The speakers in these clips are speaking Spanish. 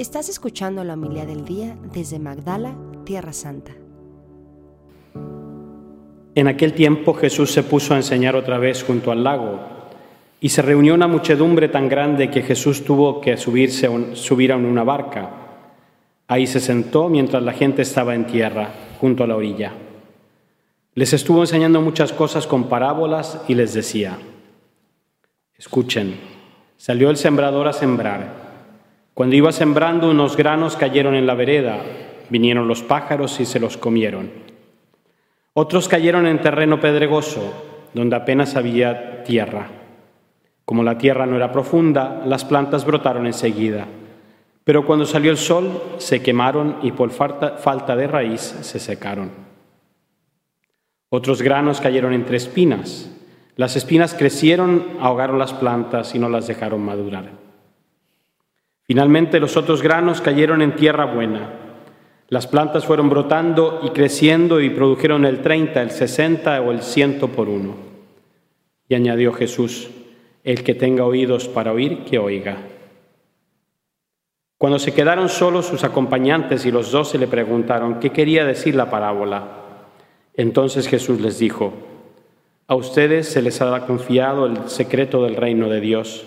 Estás escuchando la humildad del día desde Magdala, Tierra Santa. En aquel tiempo Jesús se puso a enseñar otra vez junto al lago y se reunió una muchedumbre tan grande que Jesús tuvo que subirse subir a una barca. Ahí se sentó mientras la gente estaba en tierra, junto a la orilla. Les estuvo enseñando muchas cosas con parábolas y les decía, escuchen, salió el sembrador a sembrar. Cuando iba sembrando unos granos cayeron en la vereda, vinieron los pájaros y se los comieron. Otros cayeron en terreno pedregoso, donde apenas había tierra. Como la tierra no era profunda, las plantas brotaron enseguida. Pero cuando salió el sol, se quemaron y por falta, de raíz se secaron. Otros granos cayeron entre espinas. Las espinas crecieron, ahogaron las plantas y no las dejaron madurar. Finalmente los otros granos cayeron en tierra buena. Las plantas fueron brotando y creciendo y produjeron el 30, el 60 o el ciento por uno. Y añadió Jesús, el que tenga oídos para oír, que oiga. Cuando se quedaron solos sus acompañantes y los doce le preguntaron qué quería decir la parábola. Entonces Jesús les dijo, a ustedes se les ha confiado el secreto del reino de Dios.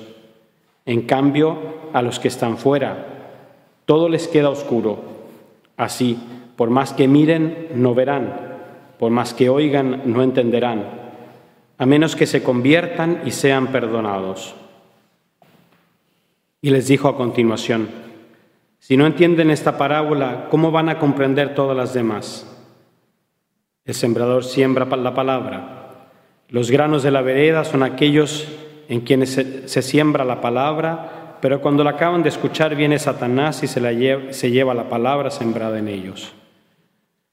En cambio, a los que están fuera. Todo les queda oscuro. Así, por más que miren, no verán, por más que oigan, no entenderán, a menos que se conviertan y sean perdonados. Y les dijo a continuación, si no entienden esta parábola, ¿cómo van a comprender todas las demás? El sembrador siembra la palabra. Los granos de la vereda son aquellos en quienes se, se siembra la palabra pero cuando la acaban de escuchar viene Satanás y se, la lleva, se lleva la palabra sembrada en ellos.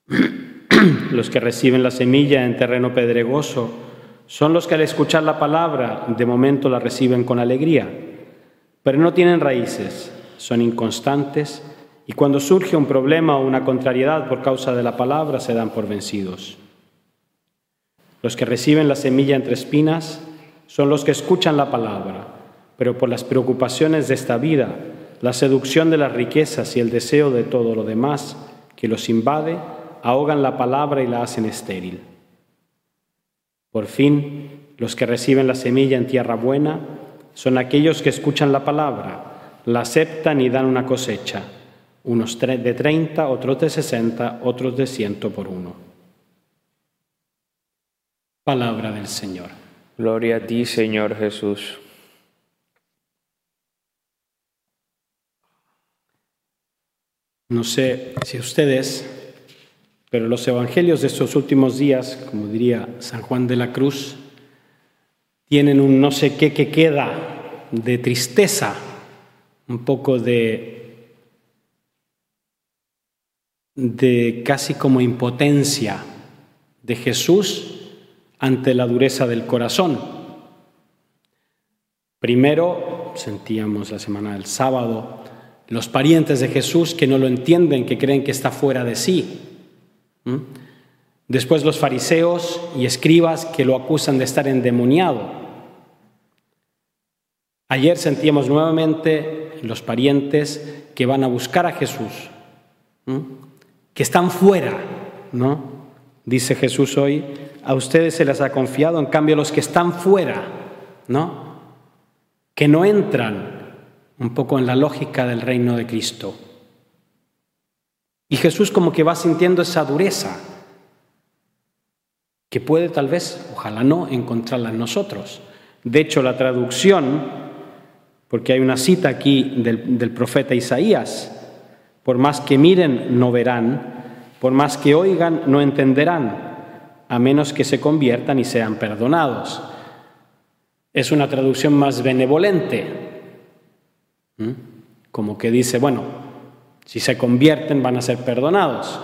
los que reciben la semilla en terreno pedregoso son los que al escuchar la palabra de momento la reciben con alegría, pero no tienen raíces, son inconstantes y cuando surge un problema o una contrariedad por causa de la palabra se dan por vencidos. Los que reciben la semilla entre espinas son los que escuchan la palabra pero por las preocupaciones de esta vida, la seducción de las riquezas y el deseo de todo lo demás que los invade, ahogan la palabra y la hacen estéril. Por fin, los que reciben la semilla en tierra buena son aquellos que escuchan la palabra, la aceptan y dan una cosecha, unos de treinta, otros de sesenta, otros de ciento por uno. Palabra del Señor. Gloria a ti, Señor Jesús. No sé si ustedes, pero los evangelios de estos últimos días, como diría San Juan de la Cruz, tienen un no sé qué que queda de tristeza, un poco de, de casi como impotencia de Jesús ante la dureza del corazón. Primero, sentíamos la semana del sábado, los parientes de Jesús que no lo entienden, que creen que está fuera de sí. Después los fariseos y escribas que lo acusan de estar endemoniado. Ayer sentíamos nuevamente los parientes que van a buscar a Jesús, que están fuera, ¿no? Dice Jesús hoy, a ustedes se les ha confiado, en cambio los que están fuera, ¿no? Que no entran un poco en la lógica del reino de Cristo. Y Jesús como que va sintiendo esa dureza, que puede tal vez, ojalá no, encontrarla en nosotros. De hecho, la traducción, porque hay una cita aquí del, del profeta Isaías, por más que miren, no verán, por más que oigan, no entenderán, a menos que se conviertan y sean perdonados. Es una traducción más benevolente. Como que dice, bueno, si se convierten van a ser perdonados.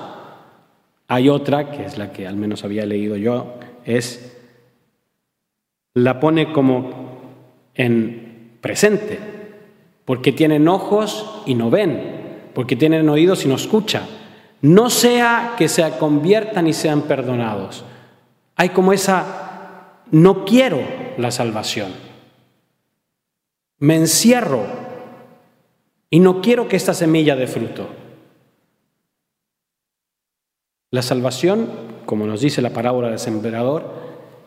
Hay otra, que es la que al menos había leído yo, es, la pone como en presente, porque tienen ojos y no ven, porque tienen oídos y no escuchan. No sea que se conviertan y sean perdonados. Hay como esa, no quiero la salvación. Me encierro Y no quiero que esta semilla dé fruto. La salvación, como nos dice la parábola del sembrador,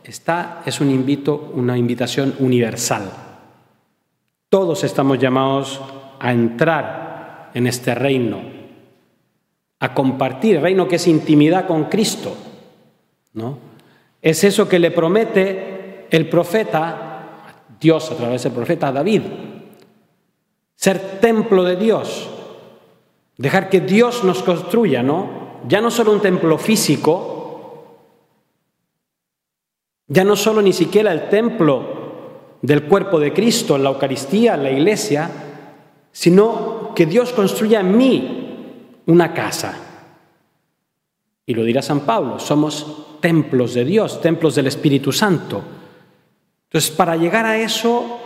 está, es un invito, una invitación universal. Todos estamos llamados a entrar en este reino, a compartir reino que es intimidad con Cristo. ¿no? Es eso que le promete el profeta, Dios a través del profeta David, ser templo de Dios, dejar que Dios nos construya, ¿no? Ya no solo un templo físico, ya no solo ni siquiera el templo del cuerpo de Cristo, la Eucaristía, en la iglesia, sino que Dios construya en mí una casa. Y lo dirá San Pablo, somos templos de Dios, templos del Espíritu Santo. Entonces, para llegar a eso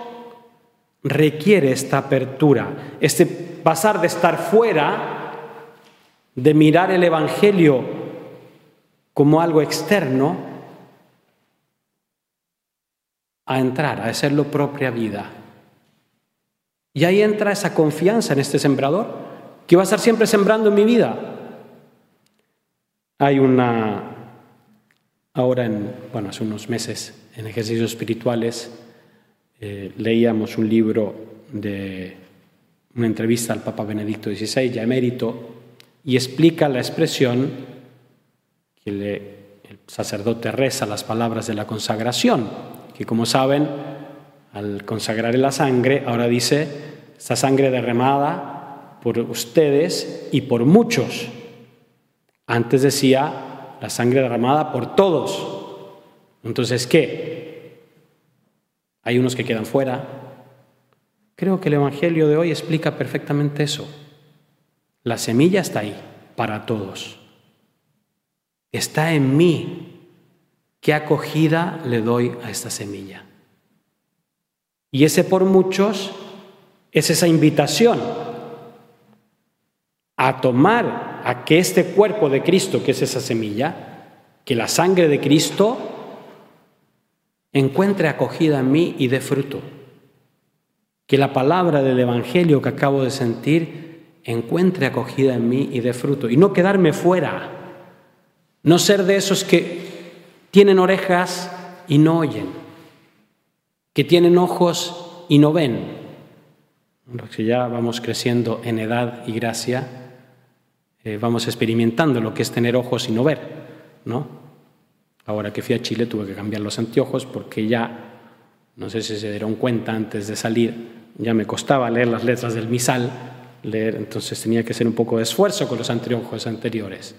requiere esta apertura, este pasar de estar fuera, de mirar el Evangelio como algo externo, a entrar, a hacerlo propia vida. Y ahí entra esa confianza en este sembrador, que va a estar siempre sembrando en mi vida. Hay una, ahora en, bueno, hace unos meses, en ejercicios espirituales, eh, leíamos un libro de una entrevista al Papa Benedicto XVI, ya emérito, y explica la expresión que el sacerdote reza las palabras de la consagración que como saben, al consagrar la sangre, ahora dice, esta sangre derramada por ustedes y por muchos. Antes decía, la sangre derramada por todos. Entonces, ¿qué? Hay unos que quedan fuera. Creo que el Evangelio de hoy explica perfectamente eso. La semilla está ahí para todos. Está en mí ¿Qué acogida le doy a esta semilla? Y ese por muchos es esa invitación a tomar a que este cuerpo de Cristo, que es esa semilla, que la sangre de Cristo encuentre acogida en mí y dé fruto. Que la palabra del Evangelio que acabo de sentir encuentre acogida en mí y dé fruto. Y no quedarme fuera. No ser de esos que tienen orejas y no oyen, que tienen ojos y no ven. Si ya vamos creciendo en edad y gracia, eh, vamos experimentando lo que es tener ojos y no ver, ¿no? Ahora que fui a Chile tuve que cambiar los anteojos porque ya, no sé si se dieron cuenta antes de salir, ya me costaba leer las letras del misal, leer, entonces tenía que hacer un poco de esfuerzo con los anteojos anteriores.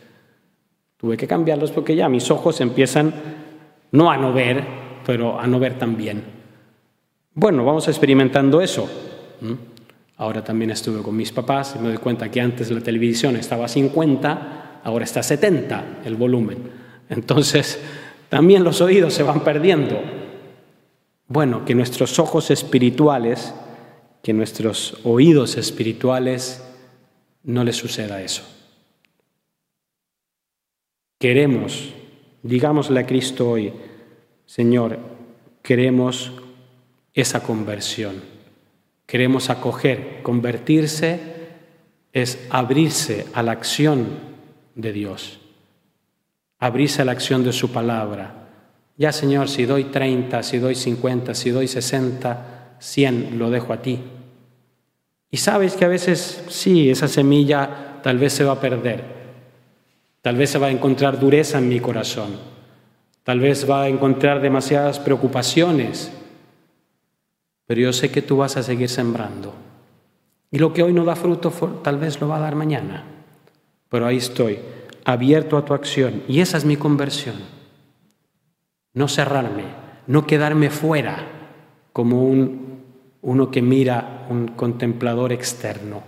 Tuve que cambiarlos porque ya mis ojos empiezan no a no ver, pero a no ver también. Bueno, vamos experimentando eso. Ahora también estuve con mis papás y me doy cuenta que antes la televisión estaba a 50, ahora está a 70 el volumen. Entonces, también los oídos se van perdiendo. Bueno, que nuestros ojos espirituales, que nuestros oídos espirituales no les suceda eso. Queremos, digámosle a Cristo hoy, Señor, queremos esa conversión, queremos acoger, convertirse es abrirse a la acción de Dios, abrirse a la acción de su palabra. Ya Señor, si doy 30, si doy 50, si doy 60, 100, lo dejo a ti. Y sabes que a veces sí, esa semilla tal vez se va a perder, Tal vez se va a encontrar dureza en mi corazón. Tal vez va a encontrar demasiadas preocupaciones. Pero yo sé que tú vas a seguir sembrando. Y lo que hoy no da fruto, tal vez lo va a dar mañana. Pero ahí estoy, abierto a tu acción. Y esa es mi conversión. No cerrarme, no quedarme fuera como un, uno que mira un contemplador externo.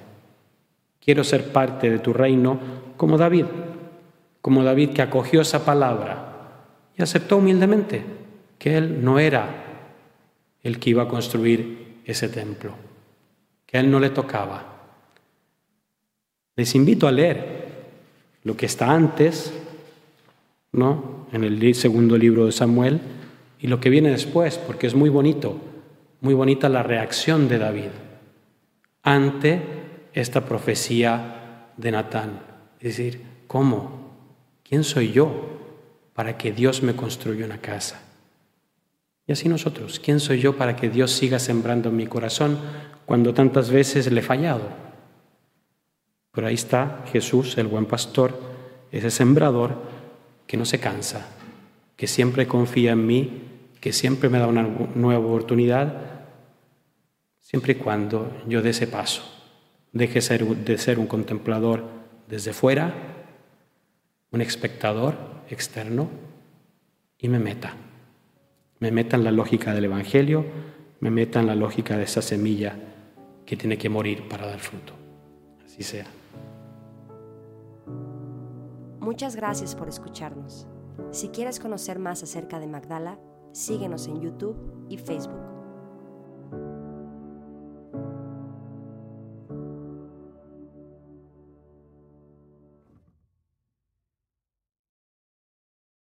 Quiero ser parte de tu reino como David como David que acogió esa palabra y aceptó humildemente que él no era el que iba a construir ese templo, que a él no le tocaba. Les invito a leer lo que está antes, ¿no? En el segundo libro de Samuel y lo que viene después, porque es muy bonito, muy bonita la reacción de David ante esta profecía de Natán. Es decir, ¿cómo? ¿Quién soy yo para que Dios me construya una casa? Y así nosotros, ¿quién soy yo para que Dios siga sembrando en mi corazón cuando tantas veces le he fallado? Pero ahí está Jesús, el buen pastor, ese sembrador que no se cansa, que siempre confía en mí, que siempre me da una nueva oportunidad, siempre y cuando yo dé ese paso, deje de ser un contemplador desde fuera, un espectador externo y me meta me meta en la lógica del Evangelio, me meta en la lógica de esa semilla que tiene que morir para dar fruto. Así sea. Muchas gracias por escucharnos. Si quieres conocer más acerca de Magdala, síguenos en YouTube y Facebook.